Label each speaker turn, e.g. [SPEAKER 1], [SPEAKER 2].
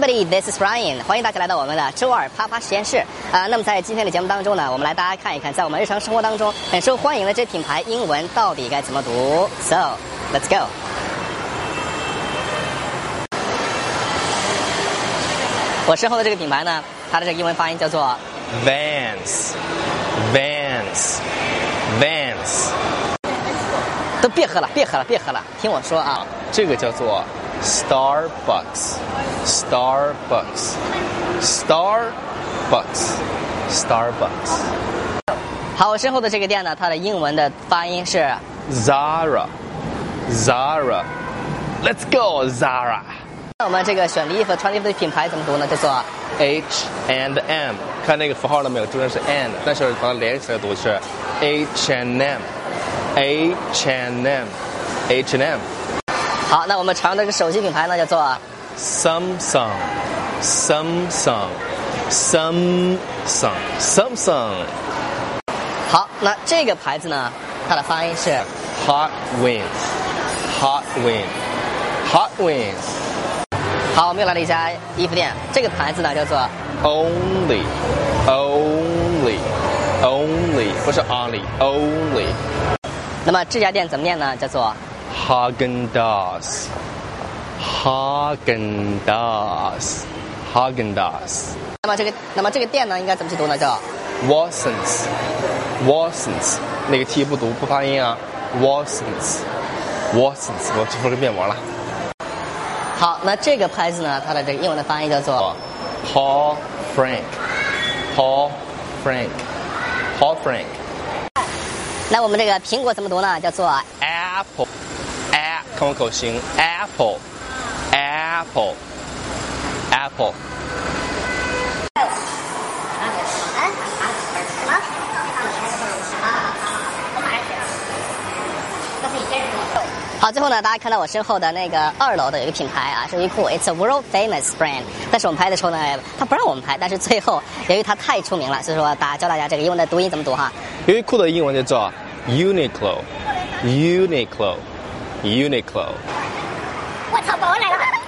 [SPEAKER 1] everybody, this is Ryan。欢迎大家来到我们的周二啪啪实验室啊、那么在今天的节目当中呢，我们来大家看一看，在我们日常生活当中很受欢迎的这品牌英文到底该怎么读。So, let's go。我身后的这个品牌呢，它的这个英文发音叫做
[SPEAKER 2] Vans, Vans, Vans，
[SPEAKER 1] 都别喝了，别喝了，别喝了，听我说啊，
[SPEAKER 2] 这个叫做 Starbucks, Starbucks, Starbucks, Starbucks,
[SPEAKER 1] 好，我身后的这个店呢，它的英文的发音是
[SPEAKER 2] Zara, Zara. Let's go, Zara.
[SPEAKER 1] 那我们这个选的衣服、穿的衣服的品牌怎么读呢？叫做
[SPEAKER 2] H and M，看那个符号了没有？中间是 and，但是把它连起来读是 H and M，H and M，H and M。
[SPEAKER 1] 好。那我们常用的这个手机品牌呢，叫做
[SPEAKER 2] Samsung, Samsung, Samsung, Samsung.
[SPEAKER 1] 好。那这个牌子呢，它的发音是
[SPEAKER 2] Hot Wings, Hot Wings, Hot Wings.
[SPEAKER 1] 好。我们又来了一家衣服店，这个牌子呢叫做
[SPEAKER 2] Only, only, only，不是 only, only.
[SPEAKER 1] 那么这家店怎么念呢？叫做
[SPEAKER 2] Hagen Dazs, Hagen Dazs, Hagen Dazs.
[SPEAKER 1] 那么这个那么这个店呢应该怎么去读呢？叫
[SPEAKER 2] Watsons，那个 T 不读不发音啊 Watsons，我这说个面膜了。
[SPEAKER 1] 好。那这个牌子呢，它的这个英文的发音叫做
[SPEAKER 2] Paul Frank, Paul Frank, Paul Frank,
[SPEAKER 1] 那我们这个苹果怎么读呢？叫做
[SPEAKER 2] Apple, 看我口型，Apple, Apple, Apple。
[SPEAKER 1] 好，最后呢，大家看到我身后的那个二楼的有一个品牌啊，是优衣库，It's a world famous brand。但是我们拍的时候呢，他不让我们拍，但是最后由于它太出名了，所以说大家教大家这个英文的读音怎么读哈。
[SPEAKER 2] 优衣库的英文就叫 Uniqlo，Uniqlo，Uniqlo。
[SPEAKER 3] 我操，保安来了！